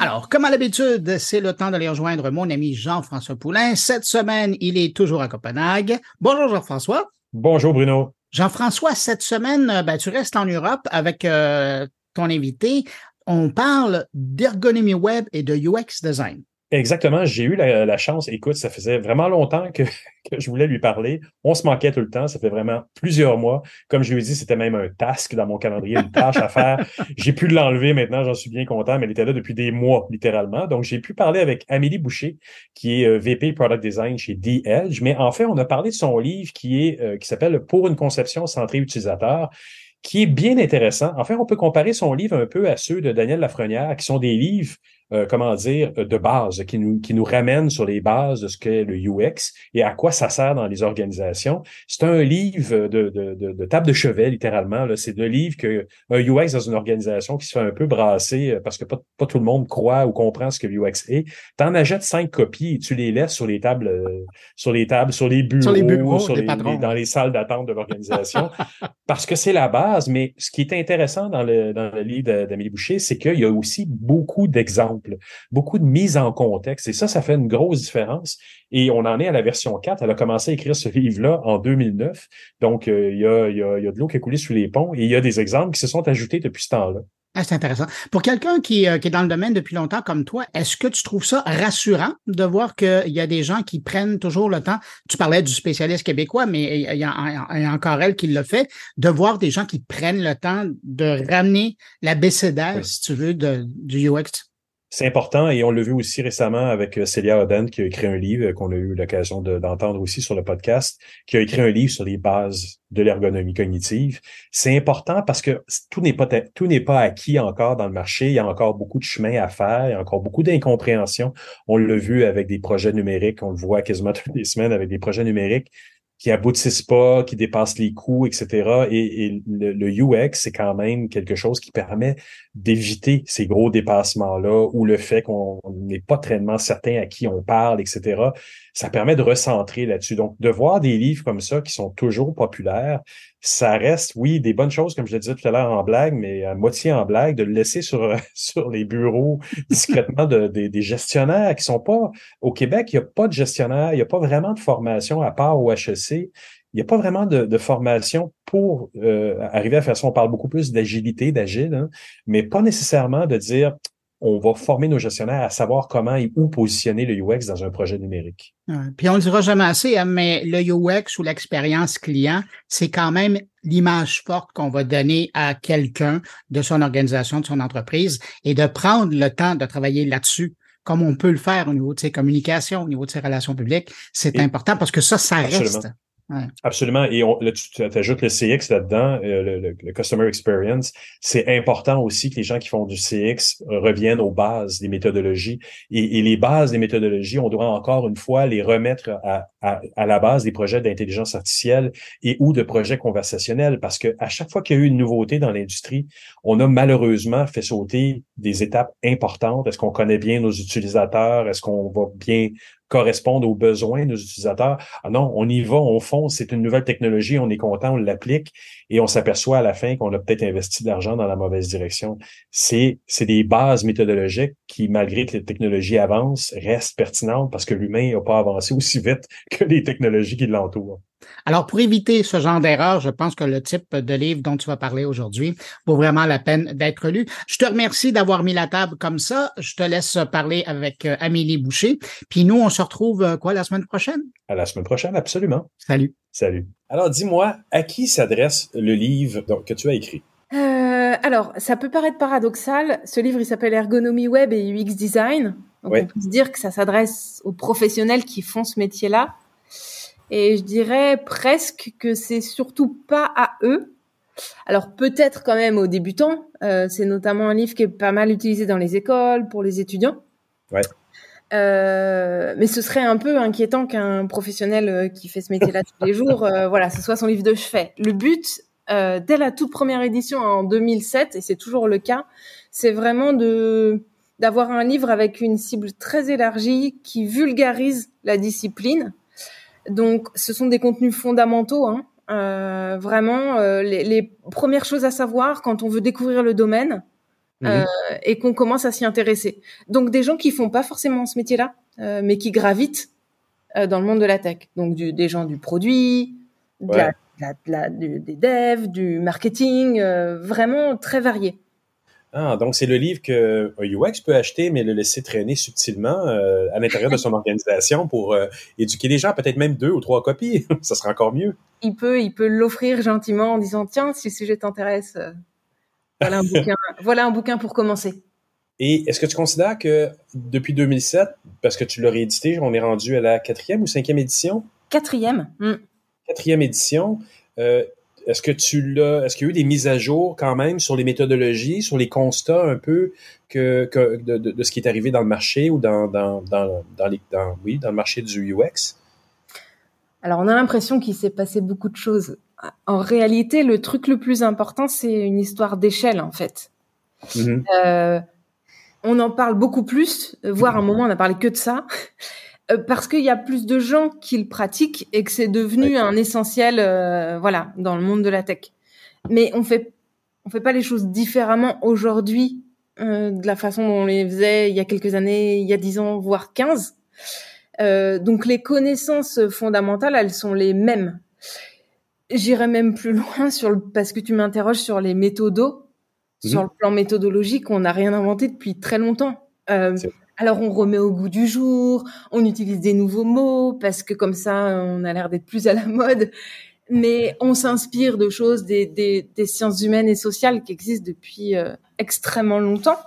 Alors, comme à l'habitude, c'est le temps d'aller rejoindre mon ami Jean-François Poulain. Cette semaine, il est toujours à Copenhague. Bonjour Jean-François. Bonjour Bruno. Jean-François, cette semaine, euh, ben, tu restes en Europe avec euh, ton invité. On parle d'ergonomie web et de UX design. Exactement, j'ai eu la, chance, écoute, ça faisait vraiment longtemps que, je voulais lui parler. On se manquait tout le temps, ça fait vraiment plusieurs mois. Comme je lui ai dit, c'était même un task dans mon calendrier, une tâche à faire. J'ai pu l'enlever maintenant, j'en suis bien content, mais elle était là depuis des mois, littéralement. Donc, j'ai pu parler avec Amélie Boucher, qui est euh, VP Product Design chez The Edge. Mais en fait, on a parlé de son livre qui est euh, qui s'appelle Pour une conception centrée utilisateur qui est bien intéressant. En fait, on peut comparer son livre un peu à ceux de Daniel Lafrenière, qui sont des livres euh, comment dire, de base, qui nous, qui nous ramène sur les bases de ce qu'est le UX et à quoi ça sert dans les organisations. C'est un livre de, de, de, de, table de chevet, littéralement. C'est deux livres que un UX dans une organisation qui se fait un peu brasser euh, parce que pas, pas tout le monde croit ou comprend ce que UX est. T'en achètes cinq copies et tu les laisses sur les tables, euh, sur les tables, sur les bureaux, sur les bureaux, sur les, dans les salles d'attente de l'organisation, parce que c'est la base. Mais ce qui est intéressant dans le, dans le livre d'Amélie Boucher, c'est qu'il y a aussi beaucoup d'exemples beaucoup de mise en contexte. Et ça, ça fait une grosse différence. Et on en est à la version 4. Elle a commencé à écrire ce livre-là en 2009. Donc, euh, il, y a, il, y a, il y a de l'eau qui a coulé sous les ponts et il y a des exemples qui se sont ajoutés depuis ce temps-là. Ah, c'est intéressant. Pour quelqu'un qui, euh, qui, est dans le domaine depuis longtemps comme toi, est-ce que tu trouves ça rassurant de voir qu'il y a des gens qui prennent toujours le temps? Tu parlais du spécialiste québécois, mais il y a, encore elle qui le fait, de voir des gens qui prennent le temps de ramener la BCDR, si tu veux, de, du UX c'est important et on l'a vu aussi récemment avec euh, Celia Oden qui a écrit un livre euh, qu'on a eu l'occasion d'entendre aussi sur le podcast, qui a écrit un livre sur les bases de l'ergonomie cognitive. C'est important parce que tout n'est pas tout n'est pas acquis encore dans le marché. Il y a encore beaucoup de chemin à faire. Il y a encore beaucoup d'incompréhension. On l'a vu avec des projets numériques. On le voit quasiment toutes les semaines avec des projets numériques qui aboutissent pas, qui dépassent les coûts, etc. Et, le, UX, c'est quand même quelque chose qui permet d'éviter ces gros dépassements-là ou le fait qu'on n'est pas tellement certain à qui on parle, etc. Ça permet de recentrer là-dessus. Donc, de voir des livres comme ça qui sont toujours populaires, ça reste, oui, des bonnes choses, comme je le disais tout à l'heure en blague, mais à moitié en blague, de le laisser sur, sur les bureaux discrètement de, des gestionnaires qui sont pas au Québec, il n'y a pas de gestionnaire, il n'y a pas vraiment de formation à part au HEC. Il n'y a pas vraiment de, formation pour euh, arriver à faire ça. On parle beaucoup plus d'agilité, d'agile, hein, mais pas nécessairement de dire on va former nos gestionnaires à savoir comment et où positionner le UX dans un projet numérique. puis on le dira jamais assez, hein, mais le UX ou l'expérience client, c'est quand même l'image forte qu'on va donner à quelqu'un de son organisation, de son entreprise, et de prendre le temps de travailler là-dessus comme on peut le faire au niveau de ses communications, au niveau de ses relations publiques, c'est important parce que ça, ça reste. Absolument. Et on, là, tu le CX là-dedans, euh, le, Customer Experience. C'est important aussi que les gens qui font du CX reviennent aux bases des méthodologies. Et, les bases des méthodologies, on doit encore une fois les remettre à, à, la base des projets d'intelligence artificielle et ou de projets conversationnels. Parce que à chaque fois qu'il y a eu une nouveauté dans l'industrie, on a malheureusement fait sauter des étapes importantes. Est-ce qu'on connaît bien nos utilisateurs? Est-ce qu'on va bien correspondre aux besoins de utilisateurs. Ah non, on y va, on fonce, c'est une nouvelle technologie, on est content, on l'applique et on s'aperçoit à la fin qu'on a peut-être investi de l'argent dans la mauvaise direction. C'est des bases méthodologiques qui, malgré que les technologies avancent, restent pertinentes parce que l'humain n'a pas avancé aussi vite que les technologies qui l'entourent. Alors, pour éviter ce genre d'erreur, je pense que le type de livre dont tu vas parler aujourd'hui vaut vraiment la peine d'être lu. Je te remercie d'avoir mis la table comme ça. Je te laisse parler avec euh, Amélie Boucher. Puis nous, on se retrouve euh, quoi la semaine prochaine? À la semaine prochaine, absolument. Salut. Salut. Alors, dis-moi, à qui s'adresse le livre que tu as écrit? Euh, alors, ça peut paraître paradoxal. Ce livre, il s'appelle Ergonomie Web et UX Design. Donc, on peut se dire que ça s'adresse aux professionnels qui font ce métier-là. Et je dirais presque que c'est surtout pas à eux. Alors peut-être quand même aux débutants. Euh, c'est notamment un livre qui est pas mal utilisé dans les écoles pour les étudiants. Ouais. Euh, mais ce serait un peu inquiétant qu'un professionnel euh, qui fait ce métier-là tous les jours, euh, voilà, ce soit son livre de chevet. Le but, euh, dès la toute première édition en 2007, et c'est toujours le cas, c'est vraiment de d'avoir un livre avec une cible très élargie qui vulgarise la discipline donc, ce sont des contenus fondamentaux. Hein. Euh, vraiment, euh, les, les, premières choses à savoir quand on veut découvrir le domaine, mhm. et qu'on commence à s'y intéresser. Donc des gens qui font pas forcément ce métier-là, mais qui gravitent dans le monde de la tech. Donc du, des gens du produit, de la, des devs, du marketing, vraiment très variés. Ah, donc c'est le livre que UX peut acheter, mais le laisser traîner subtilement euh, à l'intérieur de son organisation pour euh, éduquer les gens, peut-être même deux ou trois copies. ça sera encore mieux. Il peut, il peut l'offrir gentiment en disant tiens, si le sujet t'intéresse, euh, voilà un bouquin, voilà un bouquin pour commencer. Et est-ce que tu considères que depuis 2007, parce que tu l'as réédité, on est rendu à la quatrième ou cinquième édition? Quatrième. Hmm. Quatrième édition. Est-ce que tu l'as, est-ce qu'il y a eu des mises à jour quand même sur les méthodologies, sur les constats un peu que, de, ce qui est arrivé dans le marché ou dans, dans, les, oui, dans le marché du UX? Alors, on a l'impression qu'il s'est passé beaucoup de choses. En réalité, le truc le plus important, c'est une histoire d'échelle, en fait. Mm-hmm. Euh, on en parle beaucoup plus, voire à un moment, on n'a parlé que de ça. Euh, parce qu'il y a plus de gens qui le pratiquent et que c'est devenu un essentiel, euh, voilà, dans le monde de la tech. Mais on fait, on fait pas les choses différemment aujourd'hui euh, de la façon dont on les faisait il y a quelques années, il y a dix ans, voire 15. donc les connaissances fondamentales, elles sont les mêmes. J'irai même plus loin sur le, parce que tu m'interroges sur les méthodos. Sur mhm. le plan méthodologique, on n'a rien inventé depuis très longtemps. Euh, alors on remet au goût du jour, on utilise des nouveaux mots parce que comme ça on a l'air d'être plus à la mode, mais on s'inspire de choses des, sciences humaines et sociales qui existent depuis euh, extrêmement longtemps.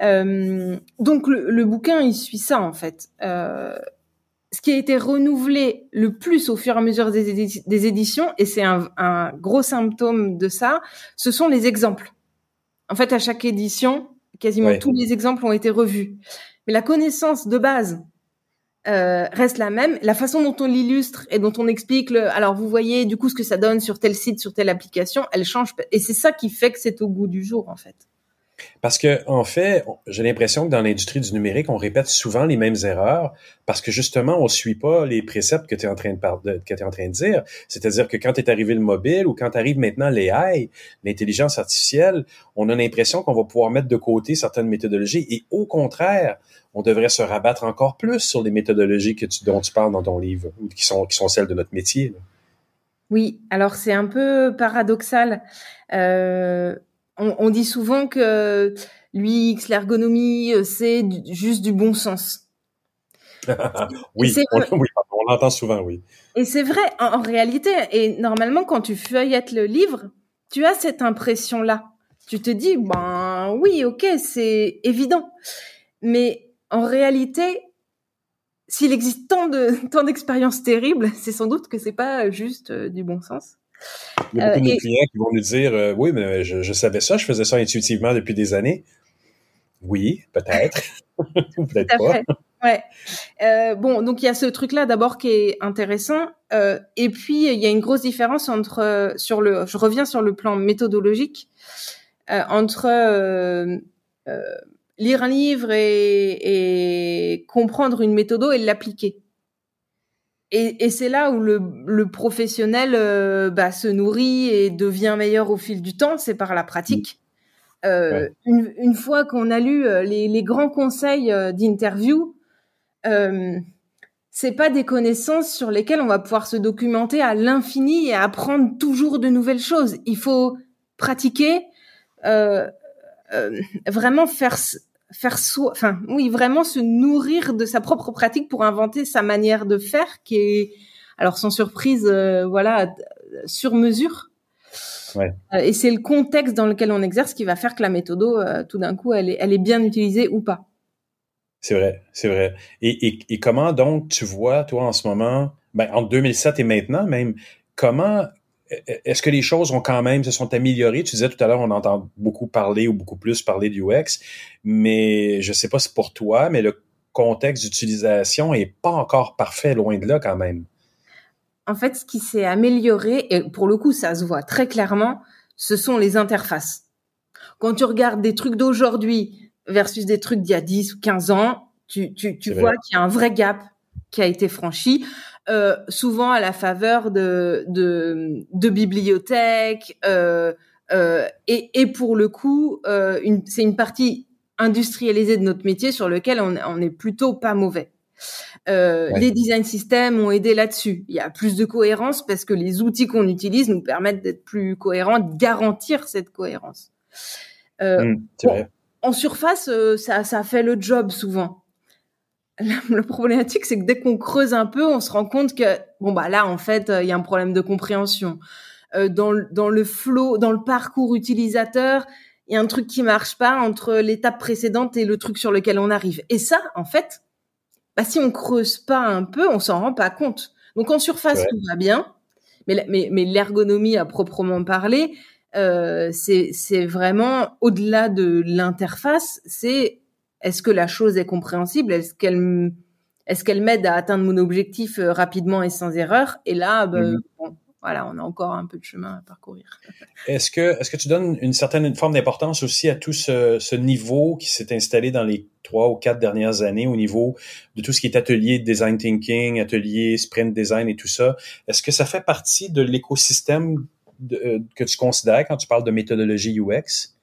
Euh, donc le, bouquin il suit ça en fait. Euh, ce qui a été renouvelé le plus au fur et à mesure des, éditions, et c'est un, un gros symptôme de ça, ce sont les exemples. En fait, à chaque édition, Quasiment tous les exemples ont été revus. Mais la connaissance de base euh, reste la même. La façon dont on l'illustre et dont on explique le, alors vous voyez du coup ce que ça donne sur tel site, sur telle application, elle change. Et c'est ça qui fait que c'est au goût du jour en fait. Parce que, en fait, j'ai l'impression que dans l'industrie du numérique, on répète souvent les mêmes erreurs parce que justement, on suit pas les préceptes que tu es en train de, dire. C'est-à-dire que quand est arrivé le mobile ou quand arrive maintenant l'AI, l'intelligence artificielle, on a l'impression qu'on va pouvoir mettre de côté certaines méthodologies et au contraire, on devrait se rabattre encore plus sur les méthodologies dont tu parles dans ton livre, ou qui sont, qui sont celles de notre métier. Oui, alors c'est un peu paradoxal. Euh, on, dit souvent que l'UX, l'ergonomie, euh, c'est juste du bon sens. oui, on, l'entend souvent, oui. Et c'est vrai, en, réalité, et normalement, quand tu feuillettes le livre, tu as cette impression-là. Tu te dis, ben oui, ok, c'est évident. Mais en réalité, s'il existe tant de tant d'expériences terribles, c'est sans doute que c'est pas juste euh, du bon sens. Il y a beaucoup de euh, clients qui vont nous dire euh, Oui, mais je, savais ça, je faisais ça intuitivement depuis des années. Oui, peut-être. peut-être pas. Ouais. Euh, bon, donc il y a ce truc-là d'abord qui est intéressant, et puis il y a une grosse différence entre sur le, je reviens sur le plan méthodologique entre lire un livre et, et comprendre une méthode et l'appliquer. Et, et c'est là où le, le professionnel euh, bah, se nourrit et devient meilleur au fil du temps, c'est par la pratique. Euh, une, une, fois qu'on a lu euh, les, les grands conseils euh, d'interview, euh, c'est pas des connaissances sur lesquelles on va pouvoir se documenter à l'infini et apprendre toujours de nouvelles choses. Il faut pratiquer, vraiment faire faire soi, enfin oui, vraiment se nourrir de sa propre pratique pour inventer sa manière de faire qui est, alors sans surprise, euh, voilà, sur mesure. Ouais. Euh, et c'est le contexte dans lequel on exerce qui va faire que la méthode, euh, tout d'un coup, elle est, elle est bien utilisée ou pas. C'est vrai, c'est vrai. Et, et, et, comment donc tu vois, toi, en ce moment, ben, entre 2007 et maintenant même, comment est-ce que les choses ont quand même se sont améliorées? Tu disais tout à l'heure, on entend beaucoup parler ou beaucoup plus parler du UX, mais je sais pas si pour toi, mais le contexte d'utilisation est pas encore parfait, loin de là quand même. En fait, ce qui s'est amélioré, et pour le coup, ça se voit très clairement, ce sont les interfaces. Quand tu regardes des trucs d'aujourd'hui versus des trucs d'il y a 10 ou 15 ans, tu, tu, tu vois qu'il y a un vrai gap qui a été franchi. Euh, souvent à la faveur de, de, de bibliothèques, euh, Euh, et, et, pour le coup, euh, c'est une partie industrialisée de notre métier sur lequel on, on est plutôt pas mauvais. Euh, Les design systems ont aidé là-dessus. Il y a plus de cohérence parce que les outils qu'on utilise nous permettent d'être plus cohérents, de garantir cette cohérence. Euh, mmh, en surface, euh, ça, ça fait le job souvent. La, problématique, c'est que dès qu'on creuse un peu, on se rend compte que bon bah là, en fait, il y a un problème de compréhension. Euh, dans, dans le flow, dans le parcours utilisateur, il y a un truc qui marche pas entre l'étape précédente et le truc sur lequel on arrive. Et ça, en fait, bah, si on creuse pas un peu, on s'en rend pas compte. Donc en surface, tout va bien, mais, mais, mais l'ergonomie à proprement parler, euh, c'est vraiment au-delà de l'interface, c'est est-ce que la chose est compréhensible, est-ce qu'elle est-ce qu'elle m'aide à atteindre mon objectif euh, rapidement et sans erreur? Et là, bah, mmh bon, voilà, on a encore un peu de chemin à parcourir. Est-ce que, est-ce que tu donnes une certaine forme d'importance aussi à tout ce, ce niveau qui s'est installé dans les trois ou quatre dernières années au niveau de tout ce qui est atelier design thinking, atelier sprint design et tout ça? Est-ce que ça fait partie de l'écosystème euh, que tu considères quand tu parles de méthodologie UX?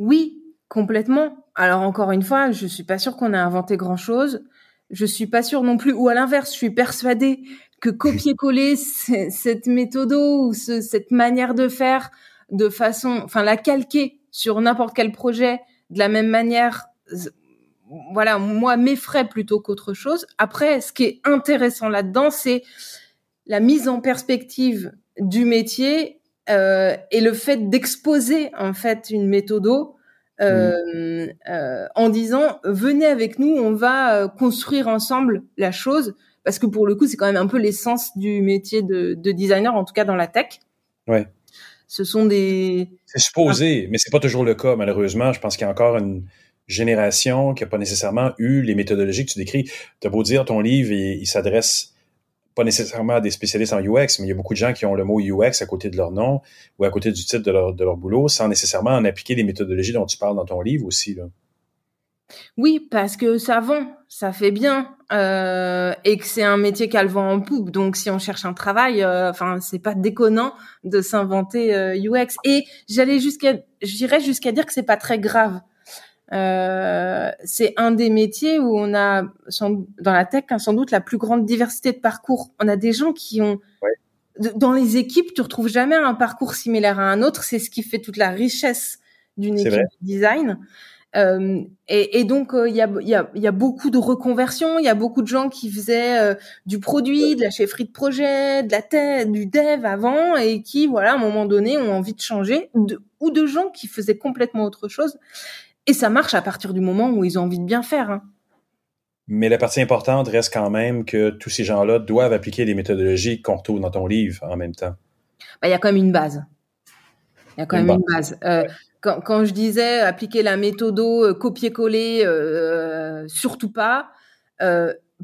Oui, complètement. Alors encore une fois, je suis pas sûre qu'on a inventé grand chose. Je suis pas sûre non plus, ou à l'inverse, je suis persuadée que copier-coller cette méthode ou cette manière de faire de façon, enfin la calquer sur n'importe quel projet de la même manière, voilà, moi m'effraie plutôt qu'autre chose. Après, ce qui est intéressant là-dedans, c'est la mise en perspective du métier euh, et le fait d'exposer en fait une méthode euh, euh, en disant venez avec nous, on va euh, construire ensemble la chose parce que pour le coup, c'est quand même un peu l'essence du métier de, de, designer, en tout cas dans la tech. Ouais. Ce sont des. C'est supposé, mais c'est pas toujours le cas, malheureusement. Je pense qu'il y a encore une génération qui n'a pas nécessairement eu les méthodologies que tu décris. Tu as beau dire, ton livre, il, il s'adresse pas nécessairement des spécialistes en UX, mais il y a beaucoup de gens qui ont le mot UX à côté de leur nom ou à côté du titre de leur, de leur boulot sans nécessairement en appliquer les méthodologies dont tu parles dans ton livre aussi. Là. Oui, parce que ça vend, ça fait bien, euh, et que c'est un métier qui a le vent en poupe. Donc, si on cherche un travail, euh, enfin, c'est pas déconnant de s'inventer euh, UX. Et j'allais jusqu'à, j'irais jusqu'à dire que c'est pas très grave. Euh, c'est un des métiers où on a, dans la tech, hein, sans doute la plus grande diversité de parcours. On a des gens qui ont, dans les équipes, tu retrouves jamais un parcours similaire à un autre. C'est ce qui fait toute la richesse d'une équipe de design. Euh, et, et, donc euh, il y, a, y, a, y, a, beaucoup de reconversions, il y a beaucoup de gens qui faisaient du produit, de la chefferie de projet, de la tête, du dev avant et qui voilà à un moment donné ont envie de changer, de, ou de gens qui faisaient complètement autre chose. Et ça marche à partir du moment où ils ont envie de bien faire. Hein. Mais la partie importante reste quand même que tous ces gens-là doivent appliquer les méthodologies qu'on retrouve dans ton livre en même temps. Bah, il y a quand même une base. Il y a quand même une base. Euh, quand, quand, je disais appliquer la méthode euh, copier-coller, euh, surtout pas.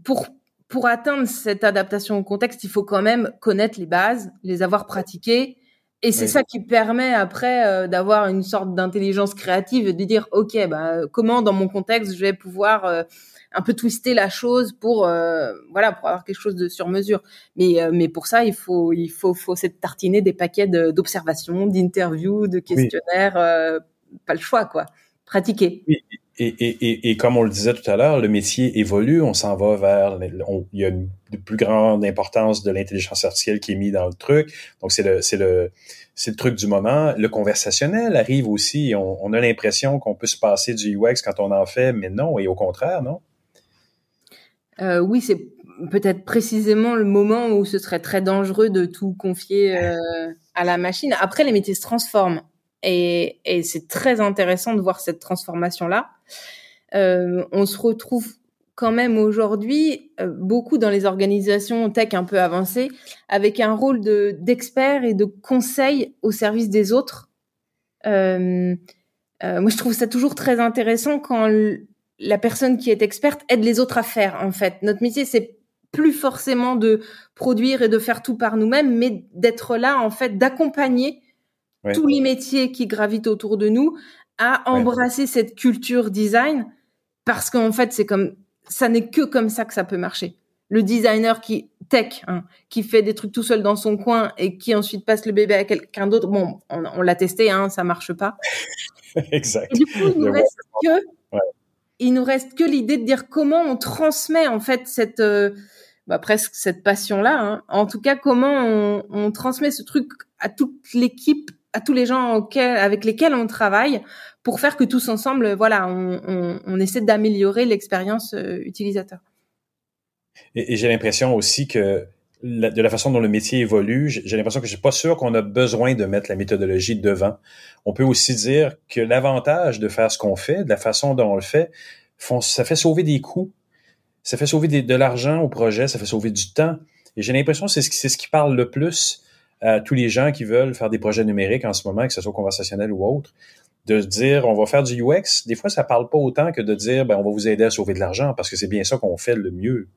Pour pour atteindre cette adaptation au contexte, il faut quand même connaître les bases, les avoir pratiquées, et c'est ça qui permet après euh, d'avoir une sorte d'intelligence créative, de dire ok, bah comment dans mon contexte je vais pouvoir un peu twister la chose pour voilà pour avoir quelque chose de sur mesure. Mais mais pour ça il faut il faut faut cette tartiner des paquets d'observations, d'interviews, de questionnaires. pas le choix quoi. Pratiquer. Oui. Et, et, et, comme on le disait tout à l'heure, le métier évolue, on s'en va vers, il y a une plus grande importance de l'intelligence artificielle qui est mise dans le truc. Donc c'est le, c'est le, c'est le truc du moment. Le conversationnel arrive aussi. On, on a l'impression qu'on peut se passer du UX quand on en fait, mais non, et au contraire, non? Euh, oui, c'est peut-être précisément le moment où ce serait très dangereux de tout confier euh, à la machine. Après, les métiers se transforment et, et c'est très intéressant de voir cette transformation-là. Euh, on se retrouve quand même aujourd'hui euh, beaucoup dans les organisations tech un peu avancées avec un rôle de d'expert et de conseil au service des autres. Euh, euh moi, je trouve ça toujours très intéressant quand la personne qui est experte aide les autres à faire. En fait, notre métier c'est plus forcément de produire et de faire tout par nous-mêmes, mais d'être là en fait, d'accompagner tous les métiers qui gravitent autour de nous à embrasser cette culture design parce qu'en fait c'est comme ça n'est que comme ça que ça peut marcher. Le designer qui tech, hein, qui fait des trucs tout seul dans son coin et qui ensuite passe le bébé à quelqu'un d'autre. Bon, on, l'a testé, hein, ça marche pas. exact. Et du coup, il nous reste que, il nous reste que l'idée de dire comment on transmet en fait cette, euh, bah, presque cette passion-là. Hein. En tout cas, comment on, on transmet ce truc à toute l'équipe, à tous les gens avec lesquels on travaille, pour faire que tous ensemble, voilà, on, essaie d'améliorer l'expérience euh, utilisateur. Et, j'ai l'impression aussi que de la façon dont le métier évolue, j'ai l'impression que je suis pas sûr qu'on a besoin de mettre la méthodologie devant. On peut aussi dire que l'avantage de faire ce qu'on fait, de la façon dont on le fait, ça fait sauver des coûts, ça fait sauver de l'argent au projet, ça fait sauver du temps. Et j'ai l'impression que c'est ce, ce qui parle le plus à tous les gens qui veulent faire des projets numériques en ce moment, que ce soit conversationnel ou autre, de dire on va faire du UX. Des fois, ça parle pas autant que de dire ben, on va vous aider à sauver de l'argent parce que c'est bien ça qu'on fait le mieux.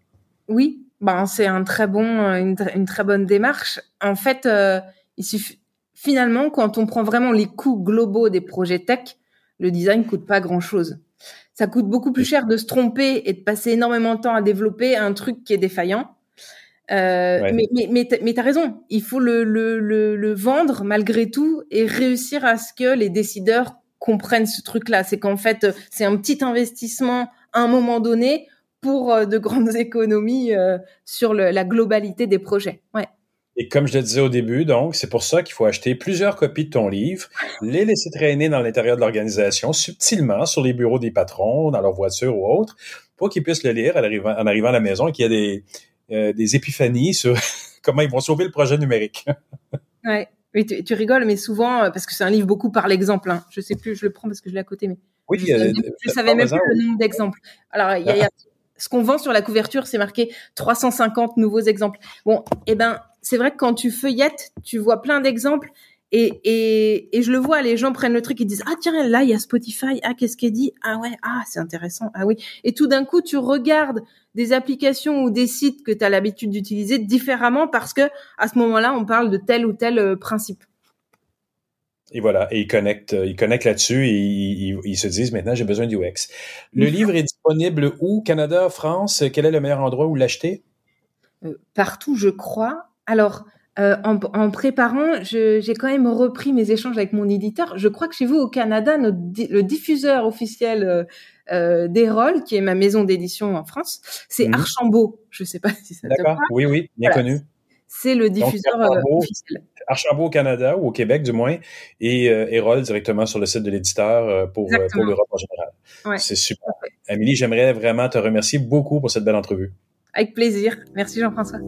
Oui, ben c'est un très bon, une, très bonne démarche. En fait, euh, il suffit, finalement, quand on prend vraiment les coûts globaux des projets tech, le design coûte pas grand chose. Ça coûte beaucoup plus cher de se tromper et de passer énormément de temps à développer un truc qui est défaillant. Euh, Mais, mais, mais, mais t'as raison, il faut le, le, le, le, vendre malgré tout et réussir à ce que les décideurs comprennent ce truc-là. C'est qu'en fait, c'est un petit investissement à un moment donné pour euh, de grandes économies euh, sur le, la globalité des projets. Ouais. Et comme je le disais au début, donc, c'est pour ça qu'il faut acheter plusieurs copies de ton livre, les laisser traîner dans l'intérieur de l'organisation, subtilement, sur les bureaux des patrons, dans leur voiture ou autre, pour qu'ils puissent le lire en arrivant, en arrivant à la maison et qu'il y a des, euh, des épiphanies sur comment ils vont sauver le projet numérique. ouais. Oui, tu, tu, rigoles, mais souvent, parce que c'est un livre beaucoup par l'exemple. Hein. Je sais plus, je le prends parce que je l'ai à côté, mais oui, je, euh, savais même plus le nombre d'exemples. Alors, il y a, y a ce qu'on vend sur la couverture, c'est marqué 350 nouveaux exemples. Bon, eh ben, c'est vrai que quand tu feuillettes, tu vois plein d'exemples et, et, et je le vois, les gens prennent le truc et disent ah tiens là il y a Spotify, ah qu'est-ce qu'elle dit, ah ouais, ah c'est intéressant, ah oui. Et tout d'un coup tu regardes des applications ou des sites que tu as l'habitude d'utiliser différemment parce que à ce moment-là on parle de tel ou tel euh, principe. Et voilà, et ils connectent, ils connectent là-dessus et ils, se disent maintenant j'ai besoin d'UX. Le livre est disponible où? Canada, France? Quel est le meilleur endroit où l'acheter? Euh, Partout, je crois. Alors, euh, en, préparant, j'ai quand même repris mes échanges avec mon éditeur. Je crois que chez vous au Canada, le diffuseur officiel euh, euh d'Erol, qui est ma maison d'édition en France, c'est mhm. Archambault. Je sais pas si ça te parle. D'accord. Oui, oui, bien connu. C'est le diffuseur officiel. Archambault au Canada ou au Québec du moins, et euh, Erol directement sur le site de l'éditeur euh, pour, euh, pour l'Europe en général. C'est super. Amélie, j'aimerais vraiment te remercier beaucoup pour cette belle entrevue. Avec plaisir. Merci Jean-François.